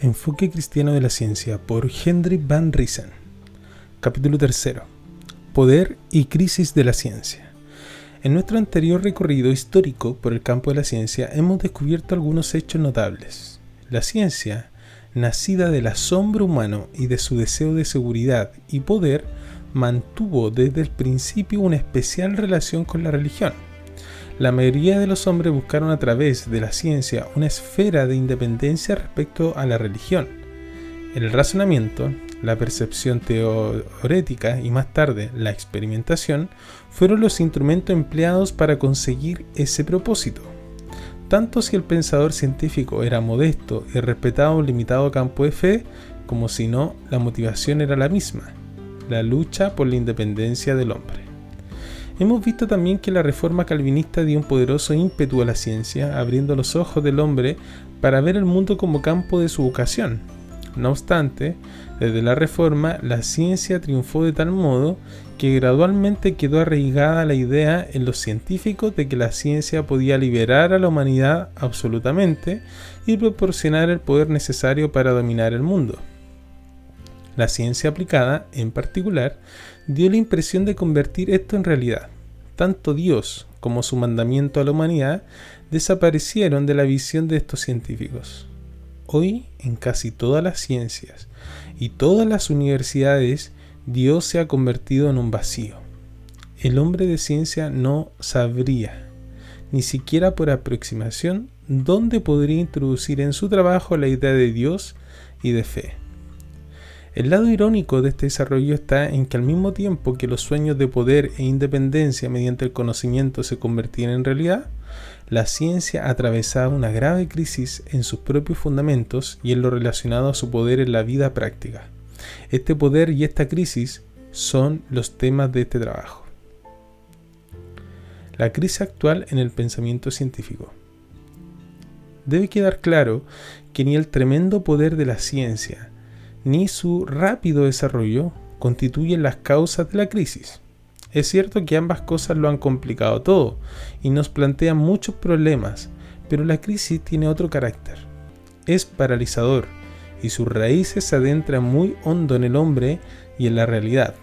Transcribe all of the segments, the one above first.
Enfoque Cristiano de la Ciencia por Henry Van Riesen. Capítulo 3. Poder y crisis de la ciencia. En nuestro anterior recorrido histórico por el campo de la ciencia hemos descubierto algunos hechos notables. La ciencia, nacida del asombro humano y de su deseo de seguridad y poder, mantuvo desde el principio una especial relación con la religión la mayoría de los hombres buscaron a través de la ciencia una esfera de independencia respecto a la religión. El razonamiento, la percepción teorética y más tarde la experimentación fueron los instrumentos empleados para conseguir ese propósito. Tanto si el pensador científico era modesto y respetaba un limitado campo de fe, como si no, la motivación era la misma, la lucha por la independencia del hombre. Hemos visto también que la reforma calvinista dio un poderoso ímpetu a la ciencia, abriendo los ojos del hombre para ver el mundo como campo de su vocación. No obstante, desde la reforma, la ciencia triunfó de tal modo que gradualmente quedó arraigada la idea en los científicos de que la ciencia podía liberar a la humanidad absolutamente y proporcionar el poder necesario para dominar el mundo. La ciencia aplicada, en particular, dio la impresión de convertir esto en realidad. Tanto Dios como su mandamiento a la humanidad desaparecieron de la visión de estos científicos. Hoy, en casi todas las ciencias y todas las universidades, Dios se ha convertido en un vacío. El hombre de ciencia no sabría, ni siquiera por aproximación, dónde podría introducir en su trabajo la idea de Dios y de fe. El lado irónico de este desarrollo está en que al mismo tiempo que los sueños de poder e independencia mediante el conocimiento se convertían en realidad, la ciencia atravesaba una grave crisis en sus propios fundamentos y en lo relacionado a su poder en la vida práctica. Este poder y esta crisis son los temas de este trabajo. La crisis actual en el pensamiento científico. Debe quedar claro que ni el tremendo poder de la ciencia, ni su rápido desarrollo constituyen las causas de la crisis. Es cierto que ambas cosas lo han complicado todo y nos plantean muchos problemas, pero la crisis tiene otro carácter. Es paralizador y sus raíces se adentran muy hondo en el hombre y en la realidad.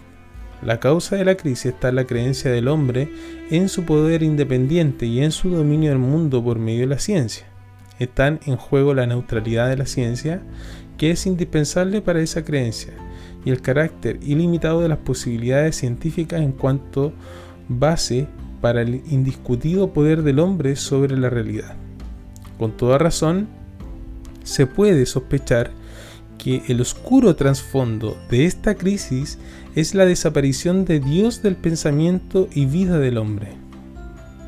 La causa de la crisis está en la creencia del hombre en su poder independiente y en su dominio del mundo por medio de la ciencia. Están en juego la neutralidad de la ciencia que es indispensable para esa creencia, y el carácter ilimitado de las posibilidades científicas en cuanto base para el indiscutido poder del hombre sobre la realidad. Con toda razón, se puede sospechar que el oscuro trasfondo de esta crisis es la desaparición de Dios del pensamiento y vida del hombre.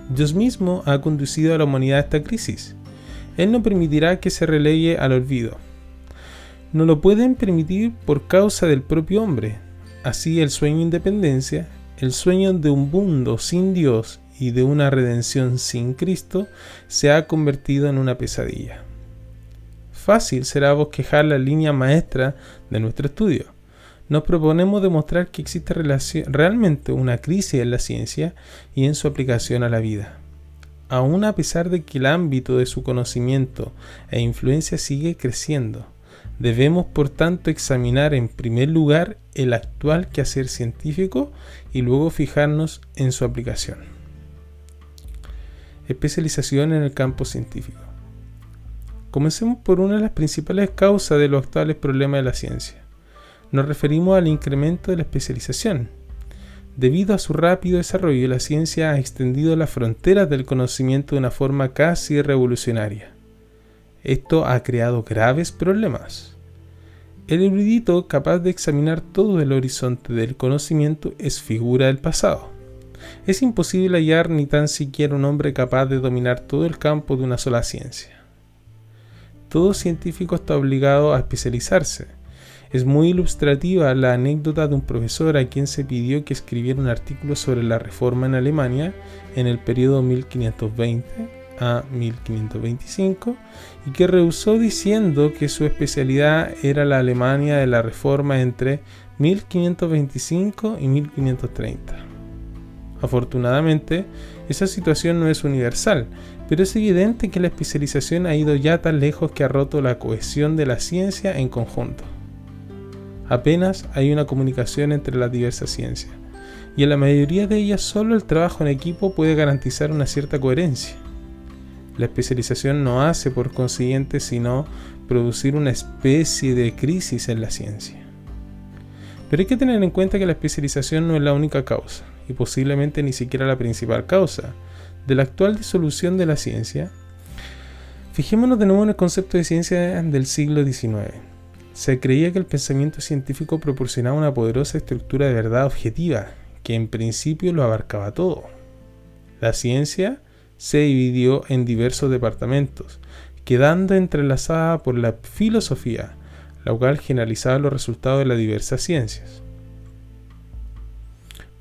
Dios mismo ha conducido a la humanidad a esta crisis. Él no permitirá que se relegue al olvido no lo pueden permitir por causa del propio hombre. Así el sueño de independencia, el sueño de un mundo sin Dios y de una redención sin Cristo, se ha convertido en una pesadilla. Fácil será bosquejar la línea maestra de nuestro estudio. Nos proponemos demostrar que existe realmente una crisis en la ciencia y en su aplicación a la vida. Aún a pesar de que el ámbito de su conocimiento e influencia sigue creciendo, Debemos, por tanto, examinar en primer lugar el actual quehacer científico y luego fijarnos en su aplicación. Especialización en el campo científico. Comencemos por una de las principales causas de los actuales problemas de la ciencia. Nos referimos al incremento de la especialización. Debido a su rápido desarrollo, la ciencia ha extendido las fronteras del conocimiento de una forma casi revolucionaria. Esto ha creado graves problemas. El erudito capaz de examinar todo el horizonte del conocimiento es figura del pasado. Es imposible hallar ni tan siquiera un hombre capaz de dominar todo el campo de una sola ciencia. Todo científico está obligado a especializarse. Es muy ilustrativa la anécdota de un profesor a quien se pidió que escribiera un artículo sobre la reforma en Alemania en el periodo 1520 a 1525 y que rehusó diciendo que su especialidad era la Alemania de la Reforma entre 1525 y 1530. Afortunadamente, Esa situación no es universal, pero es evidente que la especialización ha ido ya tan lejos que ha roto la cohesión de la ciencia en conjunto. Apenas hay una comunicación entre las diversas ciencias, y en la mayoría de ellas solo el trabajo en equipo puede garantizar una cierta coherencia. La especialización no hace por consiguiente sino producir una especie de crisis en la ciencia. Pero hay que tener en cuenta que la especialización no es la única causa, y posiblemente ni siquiera la principal causa, de la actual disolución de la ciencia. Fijémonos de nuevo en el concepto de ciencia del siglo XIX. Se creía que el pensamiento científico proporcionaba una poderosa estructura de verdad objetiva, que en principio lo abarcaba todo. La ciencia se dividió en diversos departamentos, quedando entrelazada por la filosofía, la cual generalizaba los resultados de las diversas ciencias.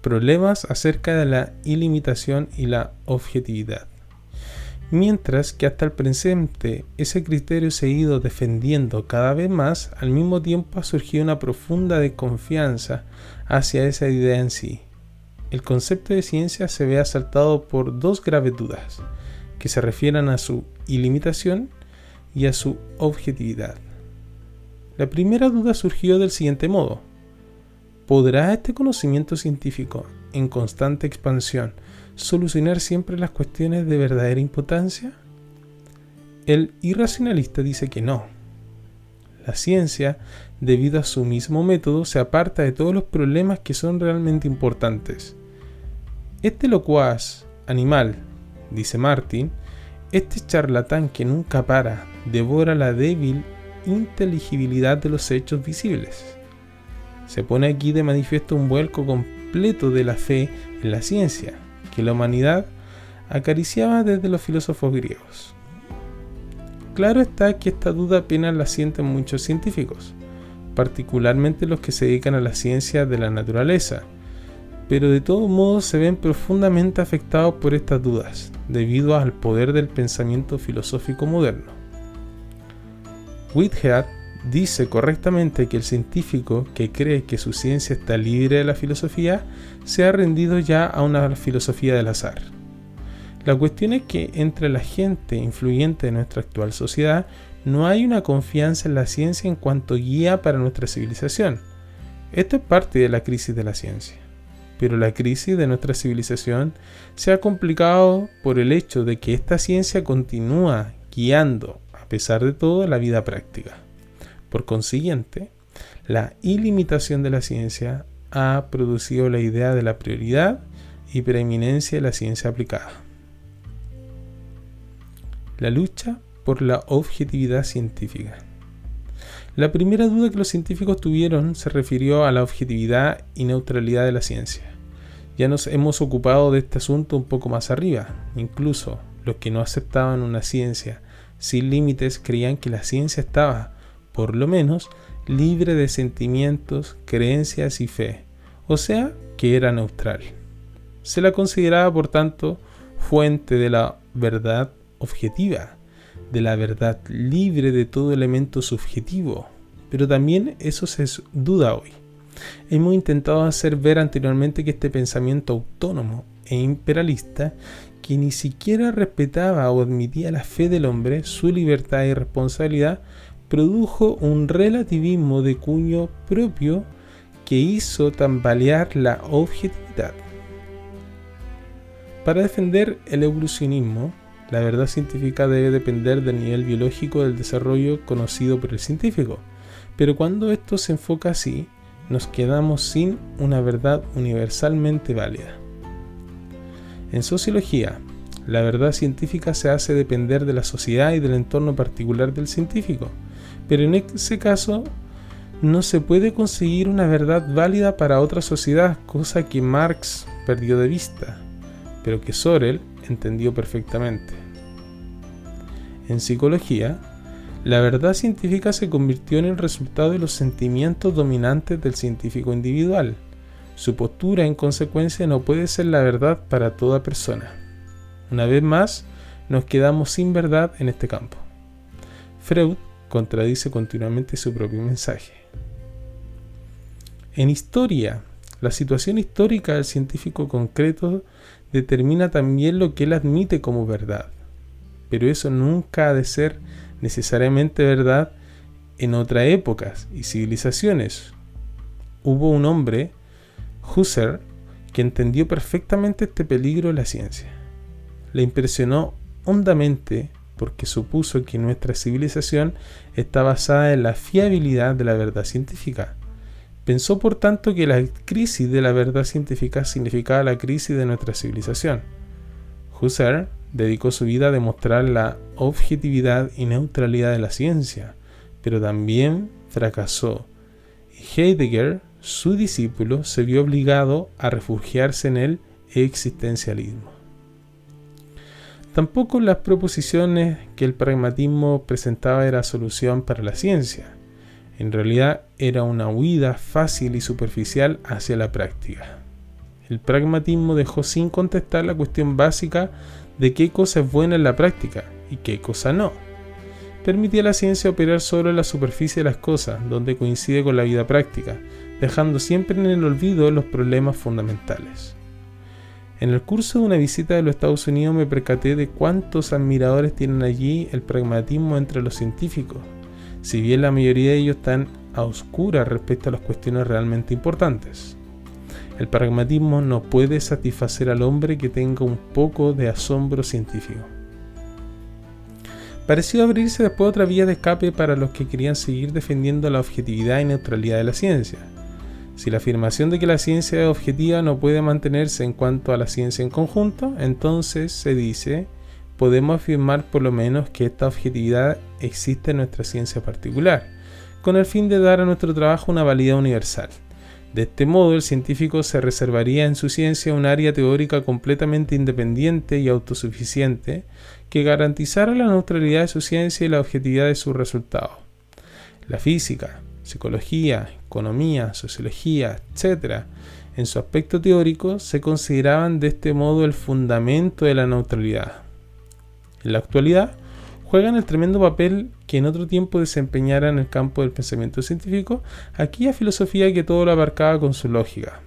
Problemas acerca de la ilimitación y la objetividad. Mientras que hasta el presente ese criterio se ha ido defendiendo cada vez más, al mismo tiempo ha surgido una profunda desconfianza hacia esa idea en sí. El concepto de ciencia se ve asaltado por dos graves dudas, que se refieren a su ilimitación y a su objetividad. La primera duda surgió del siguiente modo. ¿Podrá este conocimiento científico, en constante expansión, solucionar siempre las cuestiones de verdadera importancia? El irracionalista dice que no. La ciencia, debido a su mismo método, se aparta de todos los problemas que son realmente importantes. Este locuaz animal, dice Martin, este charlatán que nunca para, devora la débil inteligibilidad de los hechos visibles. Se pone aquí de manifiesto un vuelco completo de la fe en la ciencia, que la humanidad acariciaba desde los filósofos griegos. Claro está que esta duda apenas la sienten muchos científicos, particularmente los que se dedican a la ciencia de la naturaleza, pero de todos modos se ven profundamente afectados por estas dudas, debido al poder del pensamiento filosófico moderno. Whitehead dice correctamente que el científico que cree que su ciencia está libre de la filosofía se ha rendido ya a una filosofía del azar. La cuestión es que entre la gente influyente de nuestra actual sociedad no hay una confianza en la ciencia en cuanto guía para nuestra civilización. Esto es parte de la crisis de la ciencia. Pero la crisis de nuestra civilización se ha complicado por el hecho de que esta ciencia continúa guiando a pesar de todo, la vida práctica. Por consiguiente, la ilimitación de la ciencia ha producido la idea de la prioridad y preeminencia de la ciencia aplicada. La lucha por la objetividad científica. La primera duda que los científicos tuvieron se refirió a la objetividad y neutralidad de la ciencia. Ya nos hemos ocupado de este asunto un poco más arriba. Incluso los que no aceptaban una ciencia sin límites creían que la ciencia estaba, por lo menos, libre de sentimientos, creencias y fe, o sea, que era neutral. Se la consideraba, por tanto, fuente de la verdad objetiva, de la verdad libre de todo elemento subjetivo. Pero también eso se duda hoy. Hemos intentado hacer ver anteriormente que este pensamiento autónomo e imperialista que ni siquiera respetaba o admitía la fe del hombre, su libertad y responsabilidad, produjo un relativismo de cuño propio que hizo tambalear la objetividad. Para defender el evolucionismo, la verdad científica debe depender del nivel biológico del desarrollo conocido por el científico, pero cuando esto se enfoca así, nos quedamos sin una verdad universalmente válida. En sociología, la verdad científica se hace depender de la sociedad y del entorno particular del científico, pero en ese caso no se puede conseguir una verdad válida para otra sociedad, cosa que Marx perdió de vista, pero que Sorel entendió perfectamente. En psicología, la verdad científica se convirtió en el resultado de los sentimientos dominantes del científico individual, su postura, en consecuencia, no puede ser la verdad para toda persona. Una vez más, nos quedamos sin verdad en este campo. Freud contradice continuamente su propio mensaje. En historia, la situación histórica del científico concreto determina también lo que él admite como verdad. Pero eso nunca ha de ser necesariamente verdad en otras épocas y civilizaciones. Hubo un hombre, Husserl, que entendió perfectamente este peligro de la ciencia. Le impresionó hondamente porque supuso que nuestra civilización está basada en la fiabilidad de la verdad científica. Pensó por tanto que la crisis de la verdad científica significaba la crisis de nuestra civilización. Husserl dedicó su vida a demostrar la objetividad y neutralidad de la ciencia, pero también fracasó. Y Heidegger, su discípulo, se vio obligado a refugiarse en el existencialismo. Tampoco las proposiciones que el pragmatismo presentaba era solución para la ciencia. En realidad era una huida fácil y superficial hacia la práctica. El pragmatismo dejó sin contestar la cuestión básica de qué cosa es buena en la práctica y qué cosa no. Permitía a la ciencia operar solo en la superficie de las cosas, donde coincide con la vida práctica, dejando siempre en el olvido los problemas fundamentales. En el curso de una visita de los Estados Unidos me percaté de cuántos admiradores tienen allí el pragmatismo entre los científicos, si bien la mayoría de ellos están a oscuras respecto a las cuestiones realmente importantes. El pragmatismo no puede satisfacer al hombre que tenga un poco de asombro científico. Pareció abrirse después otra vía de escape para los que querían seguir defendiendo la objetividad y neutralidad de la ciencia si la afirmación de que la ciencia es objetiva no puede mantenerse en cuanto a la ciencia en conjunto, entonces se dice, podemos afirmar por lo menos que esta objetividad existe en nuestra ciencia particular, con el fin de dar a nuestro trabajo una validad universal. De este modo, el científico se reservaría en su ciencia un área teórica completamente independiente y autosuficiente que garantizara la neutralidad de su ciencia y la objetividad de sus resultados. La física, psicología, economía, sociología, etc., en su aspecto teórico, se consideraban de este modo el fundamento de la neutralidad. En la actualidad, juegan el tremendo papel que en otro tiempo desempeñara en el campo del pensamiento científico aquella filosofía que todo lo abarcaba con su lógica.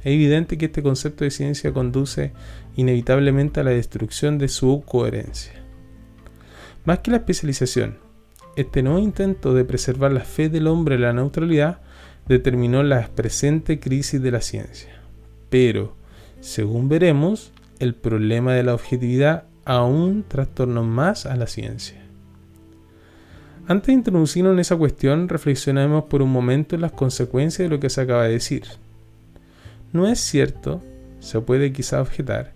Es evidente que este concepto de ciencia conduce inevitablemente a la destrucción de su coherencia. Más que la especialización, este nuevo intento de preservar la fe del hombre en la neutralidad determinó la presente crisis de la ciencia. Pero, según veremos, el problema de la objetividad aún trastornó más a la ciencia. Antes de introducirnos en esa cuestión, reflexionemos por un momento en las consecuencias de lo que se acaba de decir. ¿No es cierto, se puede quizá objetar,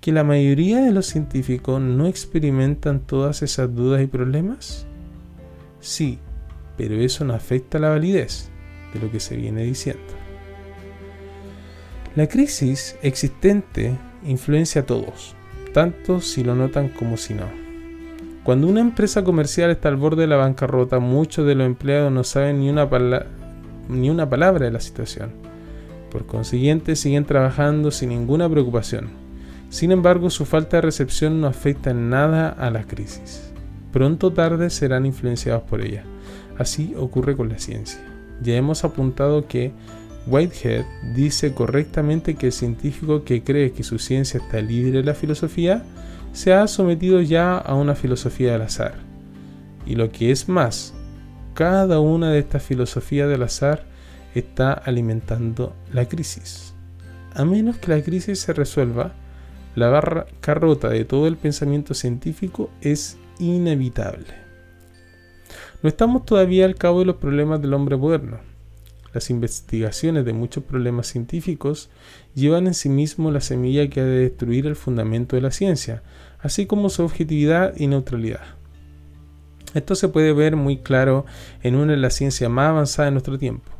que la mayoría de los científicos no experimentan todas esas dudas y problemas? Sí, pero eso no afecta la validez de lo que se viene diciendo. La crisis existente influencia a todos, tanto si lo notan como si no. Cuando una empresa comercial está al borde de la bancarrota, muchos de los empleados no saben ni una, ni una palabra de la situación. Por consiguiente, siguen trabajando sin ninguna preocupación. Sin embargo, su falta de recepción no afecta en nada a la crisis pronto o tarde serán influenciados por ella. Así ocurre con la ciencia. Ya hemos apuntado que Whitehead dice correctamente que el científico que cree que su ciencia está libre de la filosofía se ha sometido ya a una filosofía del azar. Y lo que es más, cada una de estas filosofías del azar está alimentando la crisis. A menos que la crisis se resuelva, la barra carrota de todo el pensamiento científico es inevitable. No estamos todavía al cabo de los problemas del hombre moderno. Las investigaciones de muchos problemas científicos llevan en sí mismo la semilla que ha de destruir el fundamento de la ciencia, así como su objetividad y neutralidad. Esto se puede ver muy claro en una de las ciencias más avanzadas de nuestro tiempo,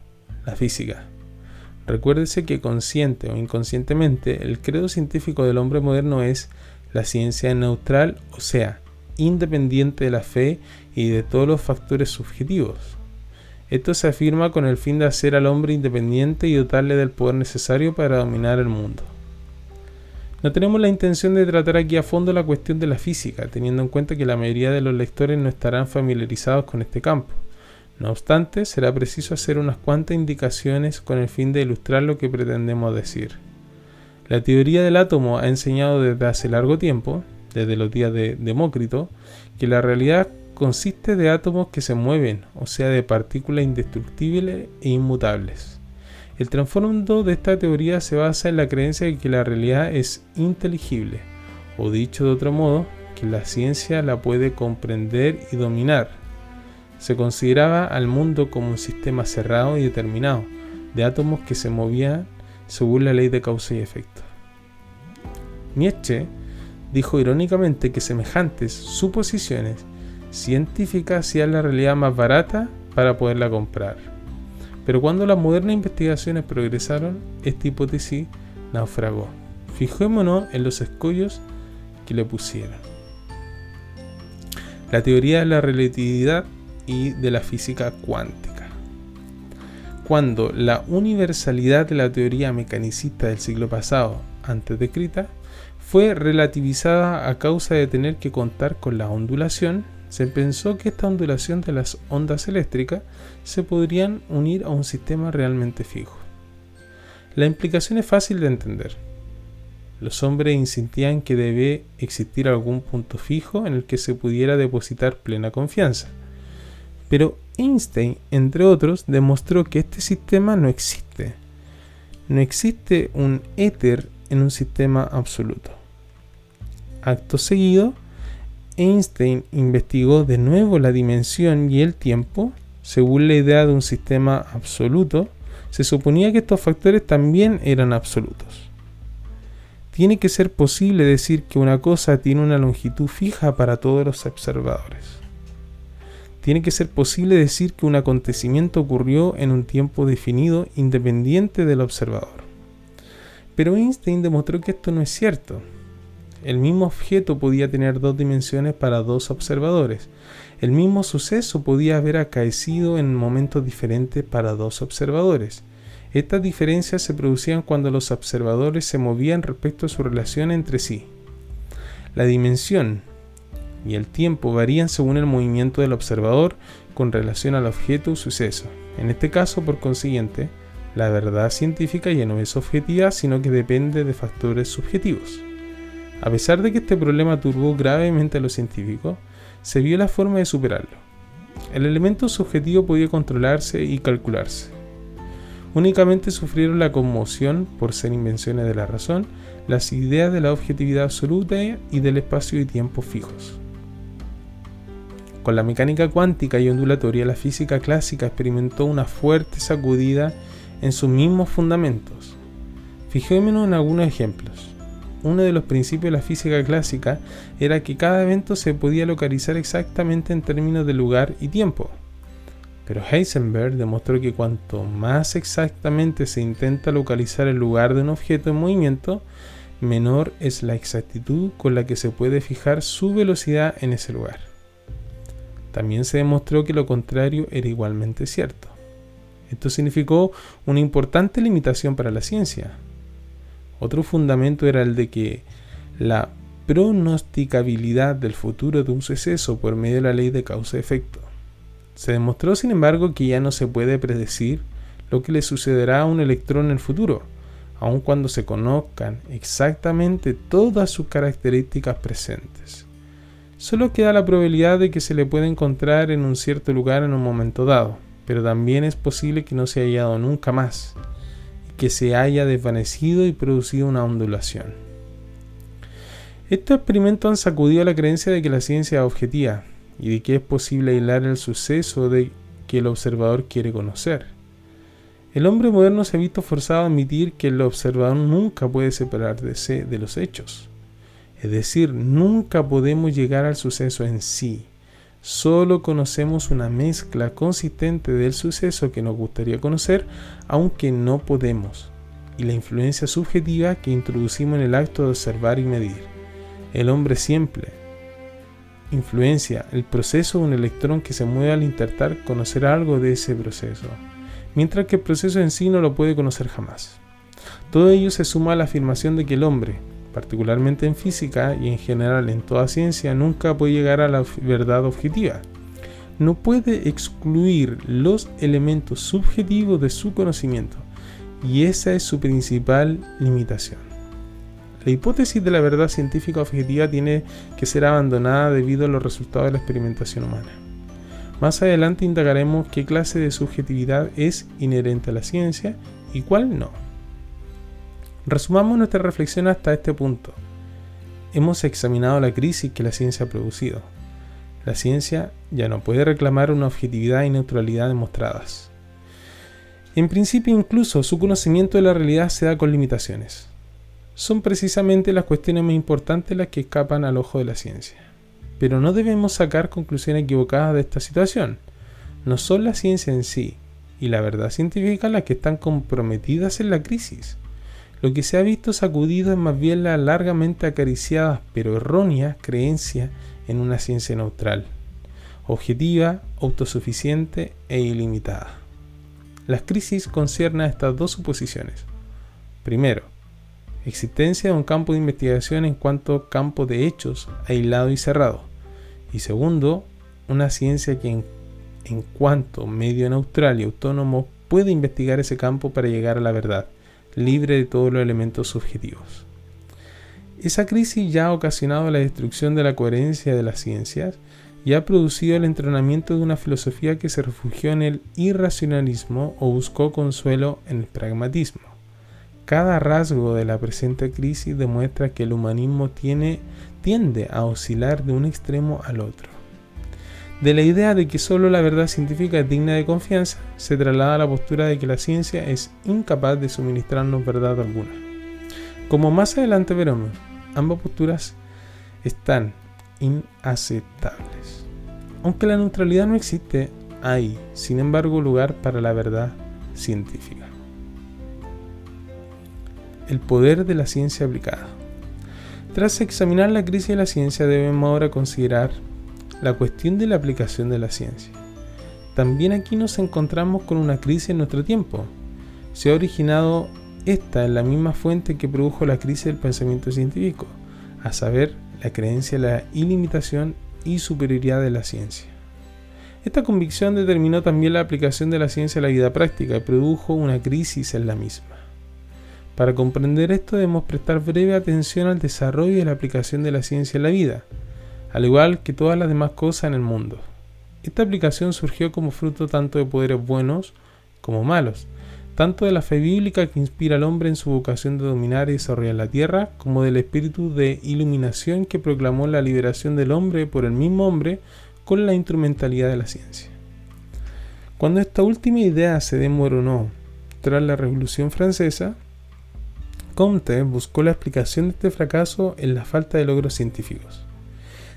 la física. Recuérdese que consciente o inconscientemente el credo científico del hombre moderno es la ciencia neutral, o sea, independiente de la fe y de todos los factores subjetivos. Esto se afirma con el fin de hacer al hombre independiente y dotarle del poder necesario para dominar el mundo. No tenemos la intención de tratar aquí a fondo la cuestión de la física, teniendo en cuenta que la mayoría de los lectores no estarán familiarizados con este campo. No obstante, será preciso hacer unas cuantas indicaciones con el fin de ilustrar lo que pretendemos decir. La teoría del átomo ha enseñado desde hace largo tiempo, desde los días de Demócrito, que la realidad consiste de átomos que se mueven, o sea, de partículas indestructibles e inmutables. El trasfondo de esta teoría se basa en la creencia de que la realidad es inteligible, o dicho de otro modo, que la ciencia la puede comprender y dominar. Se consideraba al mundo como un sistema cerrado y determinado, de átomos que se movían según la ley de causa y efecto. Nietzsche dijo irónicamente que semejantes suposiciones científicas hacían la realidad más barata para poderla comprar. Pero cuando las modernas investigaciones progresaron, esta hipótesis naufragó. Fijémonos en los escollos que le pusieron. La teoría de la relatividad y de la física cuántica. Cuando la universalidad de la teoría mecanicista del siglo pasado, antes descrita, fue relativizada a causa de tener que contar con la ondulación, se pensó que esta ondulación de las ondas eléctricas se podrían unir a un sistema realmente fijo. La implicación es fácil de entender. Los hombres insistían que debe existir algún punto fijo en el que se pudiera depositar plena confianza. Pero Einstein, entre otros, demostró que este sistema no existe. No existe un éter en un sistema absoluto. Acto seguido, Einstein investigó de nuevo la dimensión y el tiempo. Según la idea de un sistema absoluto, se suponía que estos factores también eran absolutos. Tiene que ser posible decir que una cosa tiene una longitud fija para todos los observadores. Tiene que ser posible decir que un acontecimiento ocurrió en un tiempo definido independiente del observador. Pero Einstein demostró que esto no es cierto. El mismo objeto podía tener dos dimensiones para dos observadores. El mismo suceso podía haber acaecido en momentos diferentes para dos observadores. Estas diferencias se producían cuando los observadores se movían respecto a su relación entre sí. La dimensión y el tiempo varían según el movimiento del observador con relación al objeto o suceso. En este caso, por consiguiente, la verdad científica ya no es objetiva, sino que depende de factores subjetivos. A pesar de que este problema turbó gravemente a los científicos, se vio la forma de superarlo. El elemento subjetivo podía controlarse y calcularse. Únicamente sufrieron la conmoción, por ser invenciones de la razón, las ideas de la objetividad absoluta y del espacio y tiempo fijos. Con la mecánica cuántica y ondulatoria, la física clásica experimentó una fuerte sacudida en sus mismos fundamentos. Fijémonos en algunos ejemplos. Uno de los principios de la física clásica era que cada evento se podía localizar exactamente en términos de lugar y tiempo. Pero Heisenberg demostró que cuanto más exactamente se intenta localizar el lugar de un objeto en movimiento, menor es la exactitud con la que se puede fijar su velocidad en ese lugar. También se demostró que lo contrario era igualmente cierto. Esto significó una importante limitación para la ciencia. Otro fundamento era el de que la pronosticabilidad del futuro de un suceso por medio de la ley de causa-efecto. Se demostró, sin embargo, que ya no se puede predecir lo que le sucederá a un electrón en el futuro, aun cuando se conozcan exactamente todas sus características presentes. Solo queda la probabilidad de que se le pueda encontrar en un cierto lugar en un momento dado, pero también es posible que no se haya hallado nunca más, que se haya desvanecido y producido una ondulación. Estos experimentos han sacudido la creencia de que la ciencia es objetiva, y de que es posible aislar el suceso de que el observador quiere conocer. El hombre moderno se ha visto forzado a admitir que el observador nunca puede separarse de los hechos. Es decir, nunca podemos llegar al suceso en sí. Solo conocemos una mezcla consistente del suceso que nos gustaría conocer, aunque no podemos, y la influencia subjetiva que introducimos en el acto de observar y medir. El hombre siempre, influencia el proceso de un electrón que se mueve al intentar conocer algo de ese proceso, mientras que el proceso en sí no lo puede conocer jamás. Todo ello se suma a la afirmación de que el hombre, particularmente en física y en general en toda ciencia, nunca puede llegar a la verdad objetiva. No puede excluir los elementos subjetivos de su conocimiento, y esa es su principal limitación. La hipótesis de la verdad científica objetiva tiene que ser abandonada debido a los resultados de la experimentación humana. Más adelante indagaremos qué clase de subjetividad es inherente a la ciencia y cuál no. Resumamos nuestra reflexión hasta este punto. Hemos examinado la crisis que la ciencia ha producido. La ciencia ya no puede reclamar una objetividad y neutralidad demostradas. En principio incluso su conocimiento de la realidad se da con limitaciones son precisamente las cuestiones más importantes las que escapan al ojo de la ciencia. Pero no debemos sacar conclusiones equivocadas de esta situación. No son la ciencia en sí y la verdad científica las que están comprometidas en la crisis. Lo que se ha visto sacudido es más bien la largamente acariciada pero errónea creencia en una ciencia neutral, objetiva, autosuficiente e ilimitada. Las crisis conciernen a estas dos suposiciones. Primero, existencia de un campo de investigación en cuanto campo de hechos aislado y cerrado. Y segundo, una ciencia que en, cuanto medio neutral y autónomo puede investigar ese campo para llegar a la verdad, libre de todos los elementos subjetivos. Esa crisis ya ha ocasionado la destrucción de la coherencia de las ciencias y ha producido el entrenamiento de una filosofía que se refugió en el irracionalismo o buscó consuelo en el pragmatismo. Cada rasgo de la presente crisis demuestra que el humanismo tiene, tiende a oscilar de un extremo al otro. De la idea de que solo la verdad científica es digna de confianza, se traslada a la postura de que la ciencia es incapaz de suministrarnos verdad alguna. Como más adelante veremos, ambas posturas están inaceptables. Aunque la neutralidad no existe, hay, sin embargo, lugar para la verdad científica el poder de la ciencia aplicada. Tras examinar la crisis de la ciencia debemos ahora considerar la cuestión de la aplicación de la ciencia. También aquí nos encontramos con una crisis en nuestro tiempo. Se ha originado esta en la misma fuente que produjo la crisis del pensamiento científico, a saber, la creencia en la ilimitación y superioridad de la ciencia. Esta convicción determinó también la aplicación de la ciencia a la vida práctica y produjo una crisis en la misma. Para comprender esto debemos prestar breve atención al desarrollo y la aplicación de la ciencia en la vida, al igual que todas las demás cosas en el mundo. Esta aplicación surgió como fruto tanto de poderes buenos como malos, tanto de la fe bíblica que inspira al hombre en su vocación de dominar y desarrollar la tierra, como del espíritu de iluminación que proclamó la liberación del hombre por el mismo hombre con la instrumentalidad de la ciencia. Cuando esta última idea se demoró tras la Revolución Francesa, Comte buscó la explicación de este fracaso en la falta de logros científicos.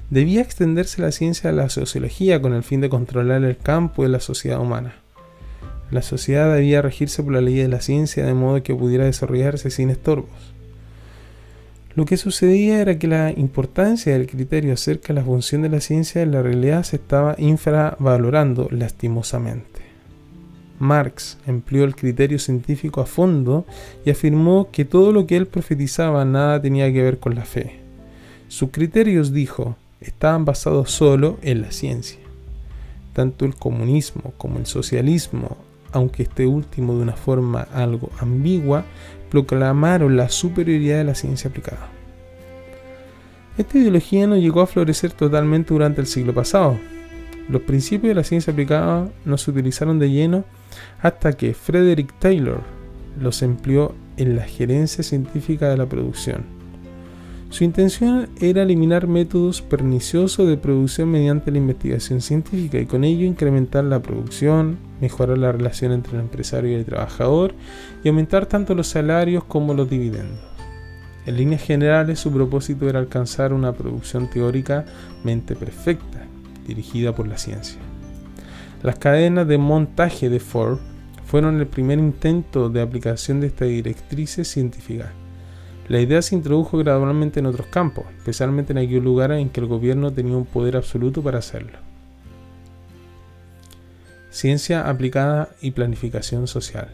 Debía extenderse la ciencia a la sociología con el fin de controlar el campo de la sociedad humana. La sociedad debía regirse por la ley de la ciencia de modo que pudiera desarrollarse sin estorbos. Lo que sucedía era que la importancia del criterio acerca de la función de la ciencia en la realidad se estaba infravalorando lastimosamente. Marx empleó el criterio científico a fondo y afirmó que todo lo que él profetizaba nada tenía que ver con la fe. Sus criterios, dijo, estaban basados solo en la ciencia. Tanto el comunismo como el socialismo, aunque este último de una forma algo ambigua, proclamaron la superioridad de la ciencia aplicada. Esta ideología no llegó a florecer totalmente durante el siglo pasado. Los principios de la ciencia aplicada no se utilizaron de lleno hasta que Frederick Taylor los empleó en la gerencia científica de la producción. Su intención era eliminar métodos perniciosos de producción mediante la investigación científica y con ello incrementar la producción, mejorar la relación entre el empresario y el trabajador y aumentar tanto los salarios como los dividendos. En líneas generales su propósito era alcanzar una producción teóricamente perfecta, dirigida por la ciencia. Las cadenas de montaje de Ford fueron el primer intento de aplicación de estas directrices científicas. La idea se introdujo gradualmente en otros campos, especialmente en aquellos lugares en que el gobierno tenía un poder absoluto para hacerlo. Ciencia aplicada y planificación social.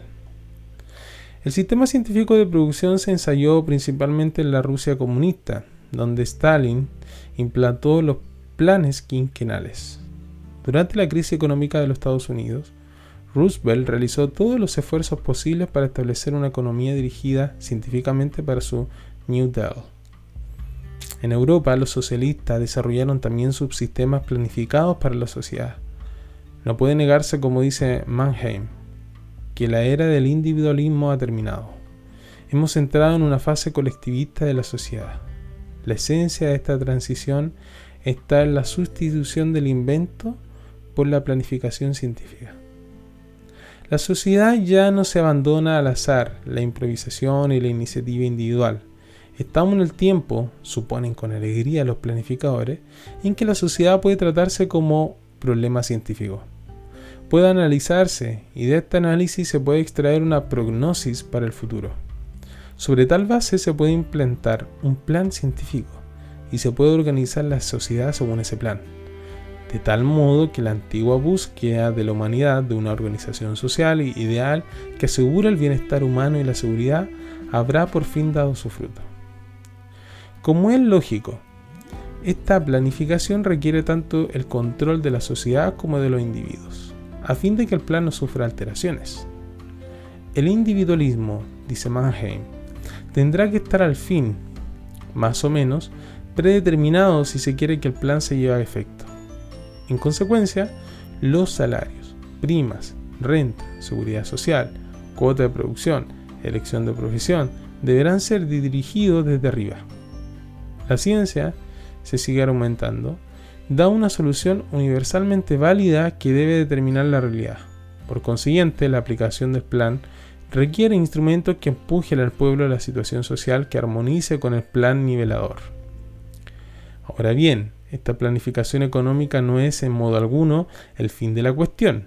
El sistema científico de producción se ensayó principalmente en la Rusia comunista, donde Stalin implantó los planes quinquenales. Durante la crisis económica de los Estados Unidos, Roosevelt realizó todos los esfuerzos posibles para establecer una economía dirigida científicamente para su New Deal. En Europa, los socialistas desarrollaron también subsistemas planificados para la sociedad. No puede negarse, como dice Mannheim, que la era del individualismo ha terminado. Hemos entrado en una fase colectivista de la sociedad. La esencia de esta transición está en la sustitución del invento por la planificación científica. La sociedad ya no se abandona al azar, la improvisación y la iniciativa individual. Estamos en el tiempo, suponen con alegría los planificadores, en que la sociedad puede tratarse como problema científico. Puede analizarse y de este análisis se puede extraer una prognosis para el futuro. Sobre tal base se puede implantar un plan científico y se puede organizar la sociedad según ese plan de tal modo que la antigua búsqueda de la humanidad de una organización social ideal que asegura el bienestar humano y la seguridad habrá por fin dado su fruto. Como es lógico, esta planificación requiere tanto el control de la sociedad como de los individuos, a fin de que el plan no sufra alteraciones. El individualismo, dice Mannheim, tendrá que estar al fin, más o menos, predeterminado si se quiere que el plan se lleve a efecto. En consecuencia, los salarios, primas, renta, seguridad social, cuota de producción, elección de profesión, deberán ser dirigidos desde arriba. La ciencia se sigue aumentando, da una solución universalmente válida que debe determinar la realidad. Por consiguiente, la aplicación del plan requiere instrumentos que empujen al pueblo a la situación social que armonice con el plan nivelador. Ahora bien, esta planificación económica no es en modo alguno el fin de la cuestión.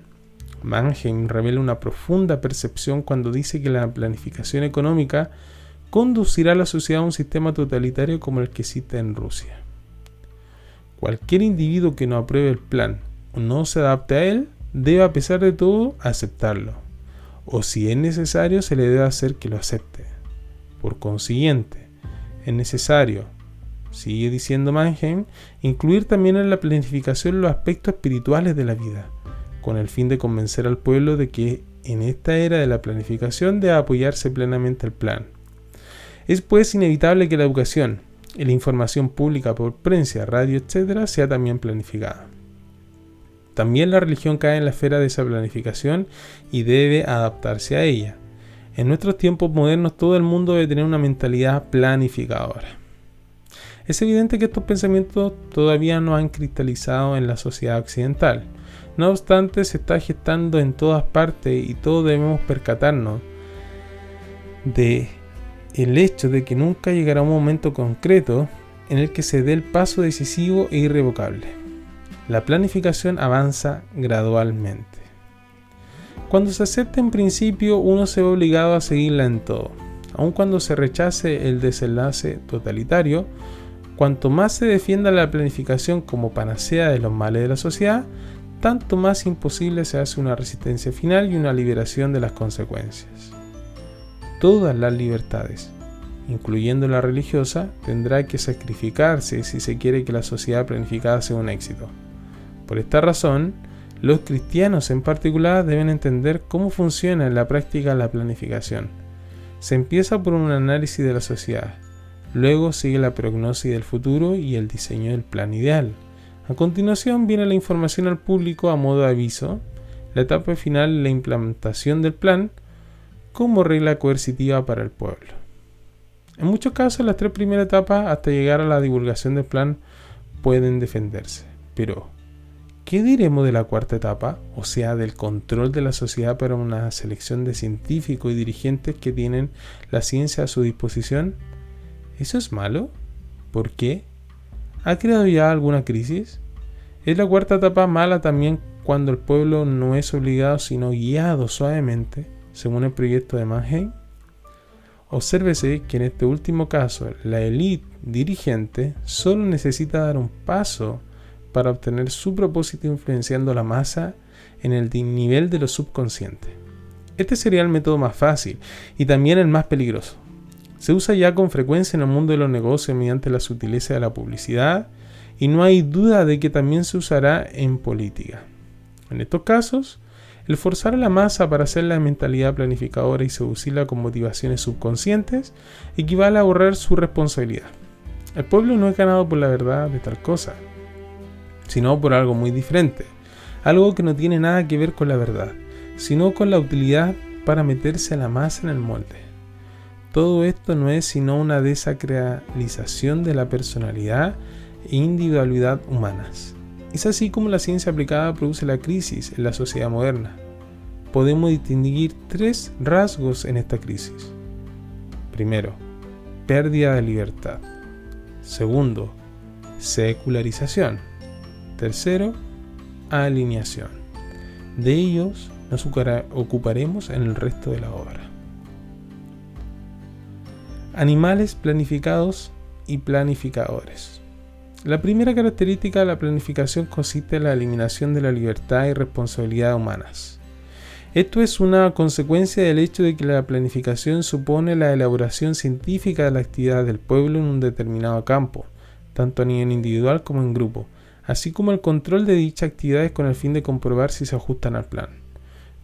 Mannheim revela una profunda percepción cuando dice que la planificación económica conducirá a la sociedad a un sistema totalitario como el que cita en Rusia. Cualquier individuo que no apruebe el plan o no se adapte a él debe a pesar de todo aceptarlo, o si es necesario se le debe hacer que lo acepte. Por consiguiente, es necesario sigue diciendo Mannheim, incluir también en la planificación los aspectos espirituales de la vida, con el fin de convencer al pueblo de que en esta era de la planificación debe apoyarse plenamente el plan. Es pues inevitable que la educación y la información pública por prensa, radio, etc., sea también planificada. También la religión cae en la esfera de esa planificación y debe adaptarse a ella. En nuestros tiempos modernos todo el mundo debe tener una mentalidad planificadora. Es evidente que estos pensamientos todavía no han cristalizado en la sociedad occidental. No obstante, se está gestando en todas partes y todos debemos percatarnos de el hecho de que nunca llegará un momento concreto en el que se dé el paso decisivo e irrevocable. La planificación avanza gradualmente. Cuando se acepta en principio, uno se ve obligado a seguirla en todo. Aun cuando se rechace el desenlace totalitario, Cuanto más se defienda la planificación como panacea de los males de la sociedad, tanto más imposible se hace una resistencia final y una liberación de las consecuencias. Todas las libertades, incluyendo la religiosa, tendrá que sacrificarse si se quiere que la sociedad planificada sea un éxito. Por esta razón, los cristianos en particular deben entender cómo funciona en la práctica la planificación. Se empieza por un análisis de la sociedad, Luego sigue la prognosis del futuro y el diseño del plan ideal. A continuación viene la información al público a modo de aviso, la etapa final la implementación del plan como regla coercitiva para el pueblo. En muchos casos las tres primeras etapas hasta llegar a la divulgación del plan pueden defenderse. Pero, ¿qué diremos de la cuarta etapa? O sea, del control de la sociedad para una selección de científicos y dirigentes que tienen la ciencia a su disposición? ¿Eso es malo? ¿Por qué? ¿Ha creado ya alguna crisis? ¿Es la cuarta etapa mala también cuando el pueblo no es obligado sino guiado suavemente, según el proyecto de Mannheim? Obsérvese que en este último caso la élite dirigente solo necesita dar un paso para obtener su propósito influenciando la masa en el nivel de lo subconsciente. Este sería el método más fácil y también el más peligroso. Se usa ya con frecuencia en el mundo de los negocios mediante la sutileza de la publicidad y no hay duda de que también se usará en política. En estos casos, El forzar a la masa para hacer la mentalidad planificadora y seducirla con motivaciones subconscientes equivale a ahorrar su responsabilidad. El pueblo no es ganado por la verdad de tal cosa, sino por algo muy diferente, algo que no tiene nada que ver con la verdad, sino con la utilidad para meterse a la masa en el molde. Todo esto no es sino una desacralización de la personalidad e individualidad humanas. Es así como la ciencia aplicada produce la crisis en la sociedad moderna. Podemos distinguir tres rasgos en esta crisis. Primero, pérdida de libertad. Segundo, secularización. Tercero, alineación. De ellos nos ocuparemos en el resto de la obra. Animales planificados y planificadores. La primera característica de la planificación consiste en la eliminación de la libertad y responsabilidad humanas. Esto es una consecuencia del hecho de que la planificación supone la elaboración científica de la actividad del pueblo en un determinado campo, tanto a nivel individual como en grupo, así como el control de dichas actividades con el fin de comprobar si se ajustan al plan.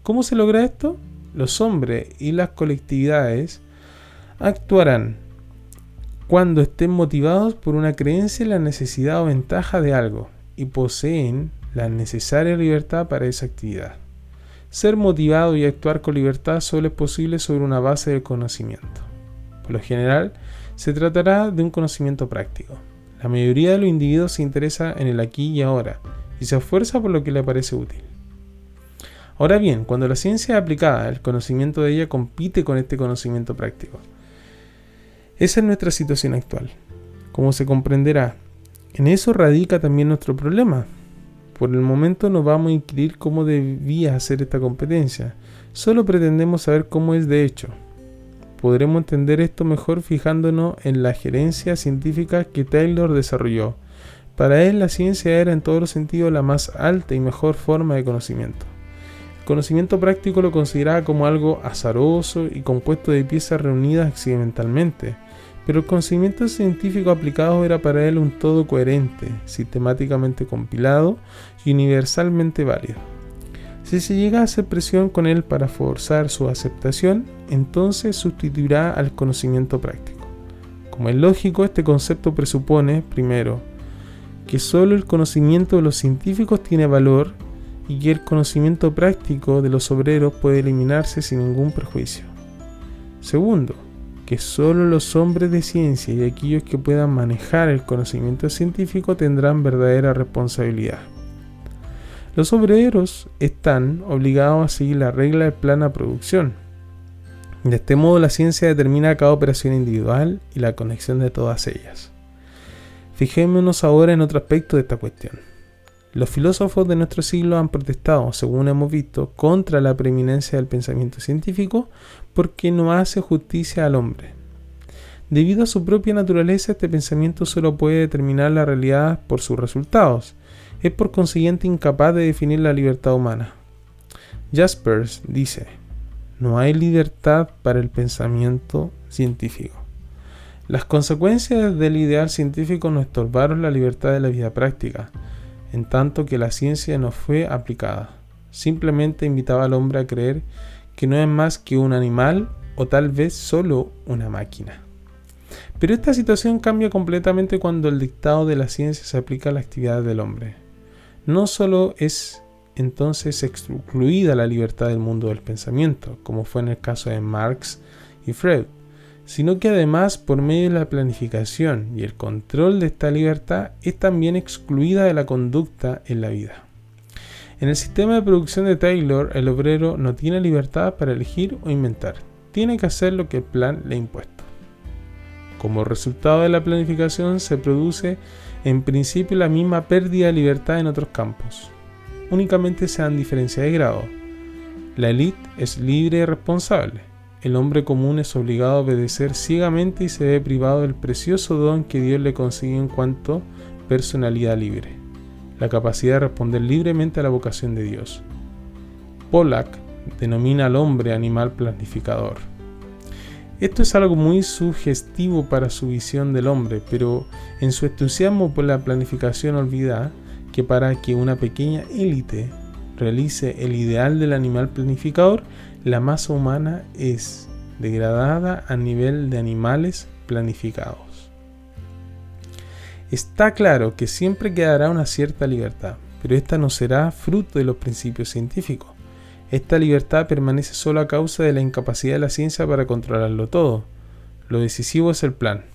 ¿Cómo se logra esto? Los hombres y las colectividades actuarán cuando estén motivados por una creencia en la necesidad o ventaja de algo y poseen la necesaria libertad para esa actividad. Ser motivado y actuar con libertad solo es posible sobre una base de conocimiento. Por lo general, se tratará de un conocimiento práctico. La mayoría de los individuos se interesa en el aquí y ahora y se esfuerza por lo que le parece útil. Ahora bien, cuando la ciencia es aplicada, el conocimiento de ella compite con este conocimiento práctico. Esa es nuestra situación actual. Como se comprenderá, en eso radica también nuestro problema. Por el momento no vamos a inquirir cómo debía hacer esta competencia, solo pretendemos saber cómo es de hecho. Podremos entender esto mejor fijándonos en la gerencia científica que Taylor desarrolló. Para él la ciencia era en todos los sentidos la más alta y mejor forma de conocimiento conocimiento práctico lo consideraba como algo azaroso y compuesto de piezas reunidas accidentalmente, pero el conocimiento científico aplicado era para él un todo coherente, sistemáticamente compilado y universalmente válido. Si se llega a hacer presión con él para forzar su aceptación, entonces sustituirá al conocimiento práctico. Como es lógico, este concepto presupone, primero, que solo el conocimiento de los científicos tiene valor y que el conocimiento práctico de los obreros puede eliminarse sin ningún perjuicio. Segundo, que solo los hombres de ciencia y aquellos que puedan manejar el conocimiento científico tendrán verdadera responsabilidad. Los obreros están obligados a seguir la regla del plan a producción. De este modo la ciencia determina cada operación individual y la conexión de todas ellas. Fijémonos ahora en otro aspecto de esta cuestión. Los filósofos de nuestro siglo han protestado, según hemos visto, contra la preeminencia del pensamiento científico porque no hace justicia al hombre. Debido a su propia naturaleza, este pensamiento solo puede determinar la realidad por sus resultados. Es por consiguiente incapaz de definir la libertad humana. Jaspers dice, no hay libertad para el pensamiento científico. Las consecuencias del ideal científico no estorbaron la libertad de la vida práctica en tanto que la ciencia no fue aplicada. Simplemente invitaba al hombre a creer que no es más que un animal o tal vez solo una máquina. Pero esta situación cambia completamente cuando el dictado de la ciencia se aplica a la actividad del hombre. No solo es entonces excluida la libertad del mundo del pensamiento, como fue en el caso de Marx y Freud, sino que además por medio de la planificación y el control de esta libertad es también excluida de la conducta en la vida. En el sistema de producción de Taylor, el obrero no tiene libertad para elegir o inventar, tiene que hacer lo que el plan le ha impuesto. Como resultado de la planificación se produce en principio la misma pérdida de libertad en otros campos. Únicamente se dan diferencias de grado. La élite es libre y responsable, el hombre común es obligado a obedecer ciegamente y se ve privado del precioso don que Dios le consigue en cuanto personalidad libre, la capacidad de responder libremente a la vocación de Dios. Pollack denomina al hombre animal planificador. Esto es algo muy sugestivo para su visión del hombre, pero en su entusiasmo por la planificación olvida que para que una pequeña élite realice el ideal del animal planificador, la masa humana es degradada a nivel de animales planificados. Está claro que siempre quedará una cierta libertad, pero esta no será fruto de los principios científicos. Esta libertad permanece solo a causa de la incapacidad de la ciencia para controlarlo todo. Lo decisivo es el plan.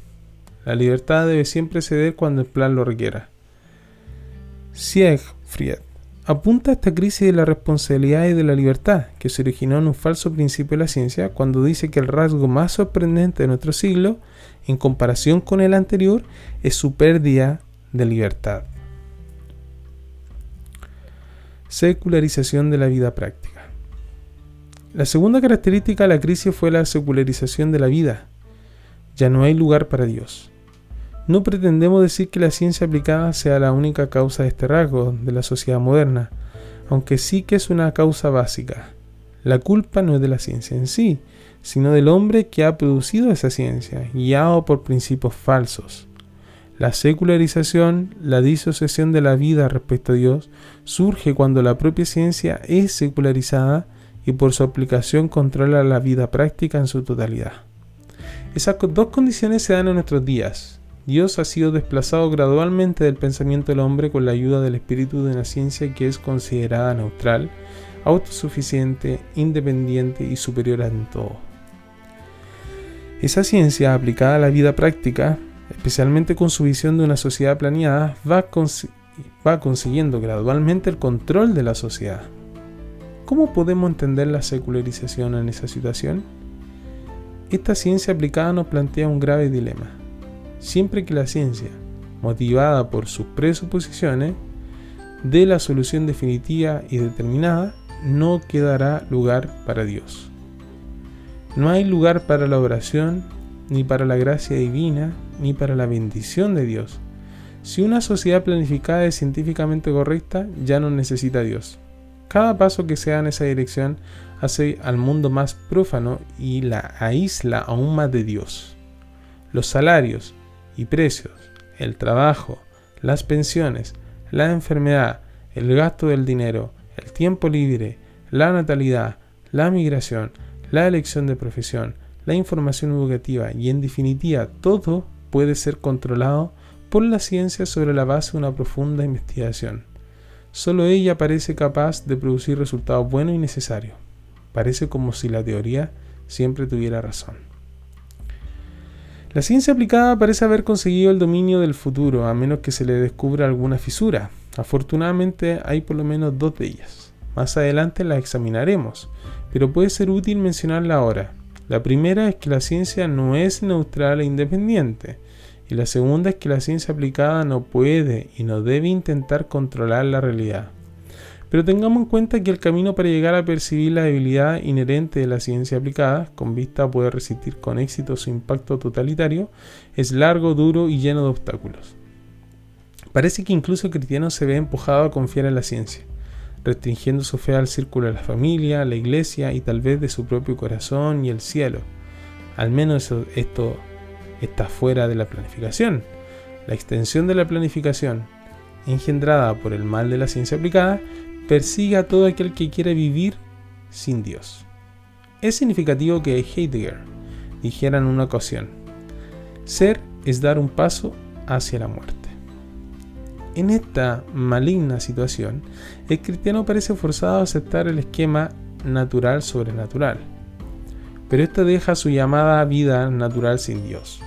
La libertad debe siempre ceder cuando el plan lo requiera. Siegfried apunta a esta crisis de la responsabilidad y de la libertad, que se originó en un falso principio de la ciencia cuando dice que el rasgo más sorprendente de nuestro siglo, en comparación con el anterior, es su pérdida de libertad. Secularización de la vida práctica. La segunda característica de la crisis fue la secularización de la vida. Ya no hay lugar para Dios. No pretendemos decir que la ciencia aplicada sea la única causa de este rasgo de la sociedad moderna, aunque sí que es una causa básica. La culpa no es de la ciencia en sí, sino del hombre que ha producido esa ciencia, guiado por principios falsos. La secularización, la disociación de la vida respecto a Dios, surge cuando la propia ciencia es secularizada y por su aplicación controla la vida práctica en su totalidad. Esas dos condiciones se dan en nuestros días, Dios ha sido desplazado gradualmente del pensamiento del hombre con la ayuda del espíritu de una ciencia que es considerada neutral, autosuficiente, independiente y superior a todo. Esa ciencia aplicada a la vida práctica, especialmente con su visión de una sociedad planeada, va, va consiguiendo gradualmente el control de la sociedad. ¿Cómo podemos entender la secularización en esa situación? Esta ciencia aplicada nos plantea un grave dilema siempre que la ciencia, motivada por sus presuposiciones, dé la solución definitiva y determinada, no quedará lugar para Dios. No hay lugar para la oración, ni para la gracia divina, ni para la bendición de Dios. Si una sociedad planificada es científicamente correcta, ya no necesita Dios. Cada paso que sea en esa dirección hace al mundo más prófano y la aísla aún más de Dios. Los salarios, y precios, el trabajo, las pensiones, la enfermedad, el gasto del dinero, el tiempo libre, la natalidad, la migración, la elección de profesión, la información educativa y en definitiva todo puede ser controlado por la ciencia sobre la base de una profunda investigación. Solo ella parece capaz de producir resultados buenos y necesarios. Parece como si la teoría siempre tuviera razón. La ciencia aplicada parece haber conseguido el dominio del futuro, a menos que se le descubra alguna fisura. Afortunadamente hay por lo menos dos de ellas. Más adelante las examinaremos, pero puede ser útil mencionarla ahora. La primera es que la ciencia no es neutral e independiente, y la segunda es que la ciencia aplicada no puede y no debe intentar controlar la realidad. Pero tengamos en cuenta que el camino para llegar a percibir la debilidad inherente de la ciencia aplicada, con vista a poder resistir con éxito su impacto totalitario, es largo, duro y lleno de obstáculos. Parece que incluso el cristiano se ve empujado a confiar en la ciencia, restringiendo su fe al círculo de la familia, la iglesia y tal vez de su propio corazón y el cielo. Al menos esto está fuera de la planificación. La extensión de la planificación, engendrada por el mal de la ciencia aplicada, persigue a todo aquel que quiere vivir sin Dios. Es significativo que Heidegger dijera en una ocasión, ser es dar un paso hacia la muerte. En esta maligna situación, el cristiano parece forzado a aceptar el esquema natural sobrenatural, pero esto deja su llamada vida natural sin Dios.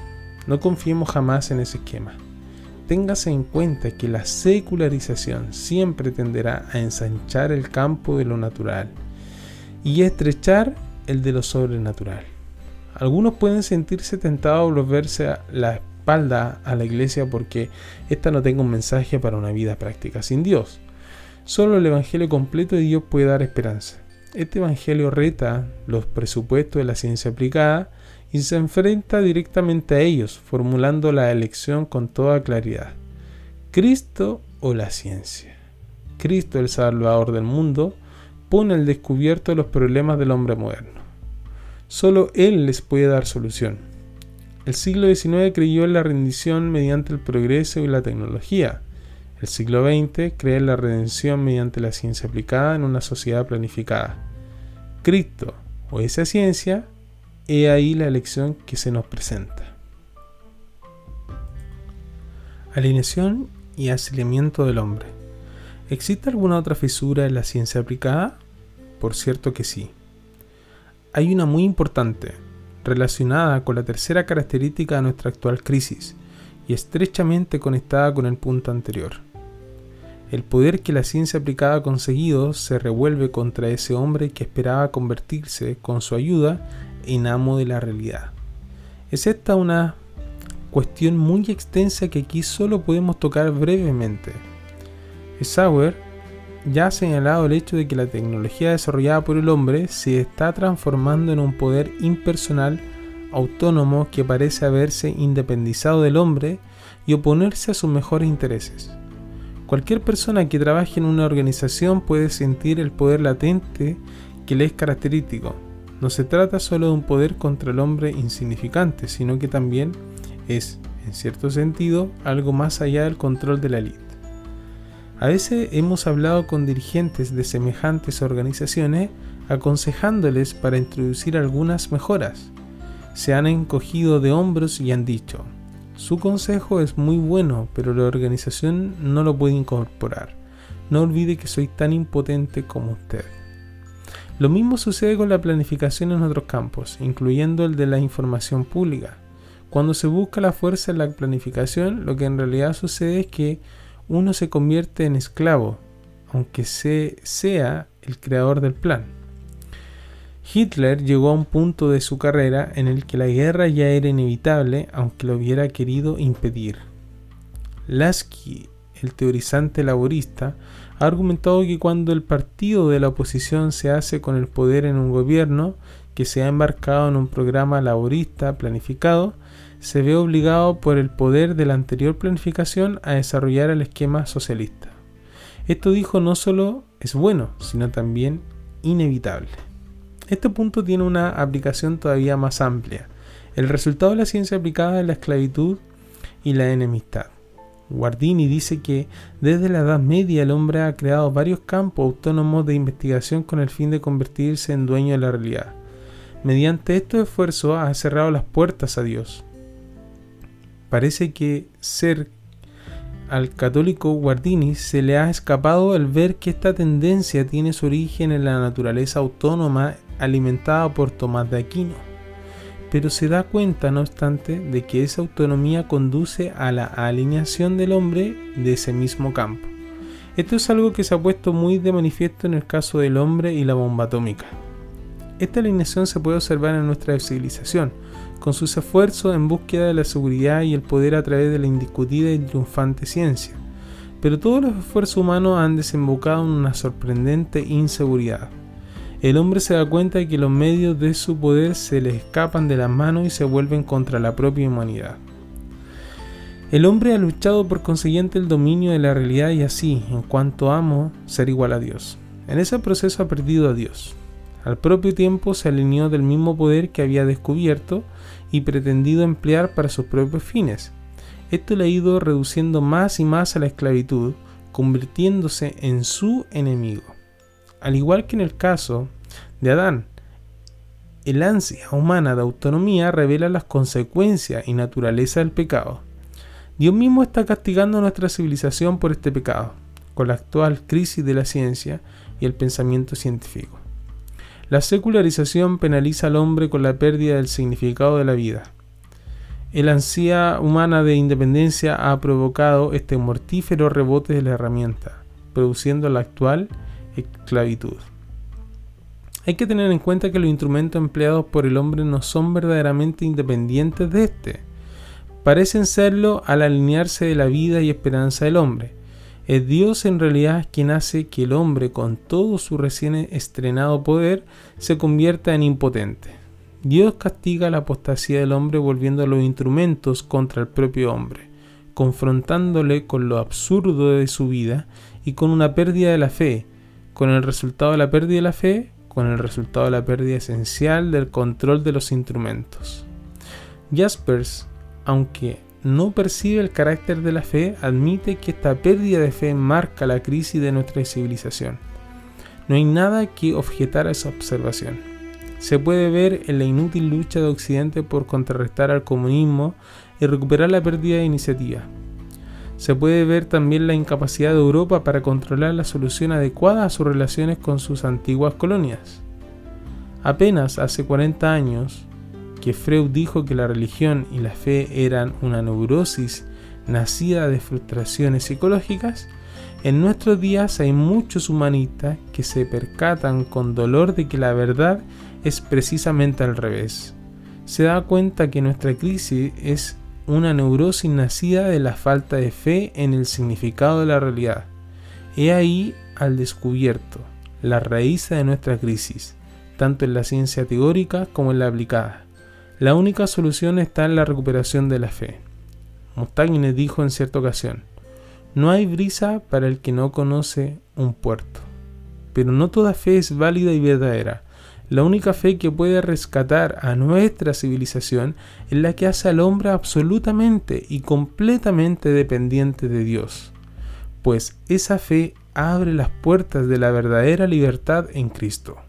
No confiemos jamás en ese esquema téngase en cuenta que la secularización siempre tenderá a ensanchar el campo de lo natural y estrechar el de lo sobrenatural. Algunos pueden sentirse tentados a volverse a la espalda a la iglesia porque ésta no tenga un mensaje para una vida práctica sin Dios. Solo el Evangelio completo de Dios puede dar esperanza. Este Evangelio reta los presupuestos de la ciencia aplicada y se enfrenta directamente a ellos, formulando la elección con toda claridad. Cristo o la ciencia. Cristo, el Salvador del mundo, pone al descubierto los problemas del hombre moderno. Solo Él les puede dar solución. El siglo XIX creyó en la rendición mediante el progreso y la tecnología. El siglo XX cree la redención mediante la ciencia aplicada en una sociedad planificada. Cristo o esa ciencia, he ahí la elección que se nos presenta. Alineación y asiliamiento del hombre. ¿Existe alguna otra fisura en la ciencia aplicada? Por cierto que sí. Hay una muy importante, relacionada con la tercera característica de nuestra actual crisis y estrechamente conectada con el punto anterior. El poder que la ciencia aplicada ha conseguido se revuelve contra ese hombre que esperaba convertirse, con su ayuda, en amo de la realidad. Es esta una cuestión muy extensa que aquí solo podemos tocar brevemente. Sauer ya ha señalado el hecho de que la tecnología desarrollada por el hombre se está transformando en un poder impersonal, autónomo, que parece haberse independizado del hombre y oponerse a sus mejores intereses. Cualquier persona que trabaje en una organización puede sentir el poder latente que le es característico. No se trata solo de un poder contra el hombre insignificante, sino que también es, en cierto sentido, algo más allá del control de la élite. A veces hemos hablado con dirigentes de semejantes organizaciones aconsejándoles para introducir algunas mejoras. Se han encogido de hombros y han dicho, su consejo es muy bueno, pero la organización no lo puede incorporar. No olvide que soy tan impotente como usted. Lo mismo sucede con la planificación en otros campos, incluyendo el de la información pública. Cuando se busca la fuerza en la planificación, lo que en realidad sucede es que uno se convierte en esclavo, aunque se sea el creador del plan. Hitler llegó a un punto de su carrera en el que la guerra ya era inevitable, aunque lo hubiera querido impedir. Lasky, el teorizante laborista, ha argumentado que cuando el partido de la oposición se hace con el poder en un gobierno que se ha embarcado en un programa laborista planificado, se ve obligado por el poder de la anterior planificación a desarrollar el esquema socialista. Esto dijo no solo es bueno, sino también inevitable. Este punto tiene una aplicación todavía más amplia. El resultado de la ciencia aplicada es la esclavitud y la enemistad. Guardini dice que desde la Edad Media el hombre ha creado varios campos autónomos de investigación con el fin de convertirse en dueño de la realidad. Mediante estos esfuerzos ha cerrado las puertas a Dios. Parece que ser al católico Guardini se le ha escapado el ver que esta tendencia tiene su origen en la naturaleza autónoma alimentada por Tomás de Aquino. Pero se da cuenta, no obstante, de que esa autonomía conduce a la alineación del hombre de ese mismo campo. Esto es algo que se ha puesto muy de manifiesto en el caso del hombre y la bomba atómica. Esta alineación se puede observar en nuestra civilización, con sus esfuerzos en búsqueda de la seguridad y el poder a través de la indiscutida y triunfante ciencia. Pero todos los esfuerzos humanos han desembocado en una sorprendente inseguridad. El hombre se da cuenta de que los medios de su poder se le escapan de las manos y se vuelven contra la propia humanidad. El hombre ha luchado por consiguiente el dominio de la realidad y así, en cuanto amo, ser igual a Dios. En ese proceso ha perdido a Dios. Al propio tiempo se alineó del mismo poder que había descubierto y pretendido emplear para sus propios fines. Esto le ha ido reduciendo más y más a la esclavitud, convirtiéndose en su enemigo. Al igual que en el caso de Adán, el ansia humana de autonomía revela las consecuencias y naturaleza del pecado. Dios mismo está castigando a nuestra civilización por este pecado, con la actual crisis de la ciencia y el pensamiento científico. La secularización penaliza al hombre con la pérdida del significado de la vida. El ansia humana de independencia ha provocado este mortífero rebote de la herramienta, produciendo la actual esclavitud. Hay que tener en cuenta que los instrumentos empleados por el hombre no son verdaderamente independientes de éste. Parecen serlo al alinearse de la vida y esperanza del hombre, es Dios en realidad quien hace que el hombre, con todo su recién estrenado poder, se convierta en impotente. Dios castiga la apostasía del hombre volviendo a los instrumentos contra el propio hombre, confrontándole con lo absurdo de su vida y con una pérdida de la fe, con el resultado de la pérdida de la fe, con el resultado de la pérdida esencial del control de los instrumentos. Jaspers, aunque no percibe el carácter de la fe admite que esta pérdida de fe marca la crisis de nuestra civilización. No hay nada que objetar a esa observación. Se puede ver en la inútil lucha de Occidente por contrarrestar al comunismo y recuperar la pérdida de iniciativa. Se puede ver también la incapacidad de Europa para controlar la solución adecuada a sus relaciones con sus antiguas colonias. Apenas hace 40 años que Freud dijo que la religión y la fe eran una neurosis nacida de frustraciones psicológicas, en nuestros días hay muchos humanistas que se percatan con dolor de que la verdad es precisamente al revés. Se da cuenta que nuestra crisis es una neurosis nacida de la falta de fe en el significado de la realidad. He ahí al descubierto la raíz de nuestra crisis, tanto en la ciencia teórica como en la aplicada. La única solución está en la recuperación de la fe. Mostagne dijo en cierta ocasión, no hay brisa para el que no conoce un puerto. Pero no toda fe es válida y verdadera. La única fe que puede rescatar a nuestra civilización es la que hace al hombre absolutamente y completamente dependiente de Dios, pues esa fe abre las puertas de la verdadera libertad en Cristo.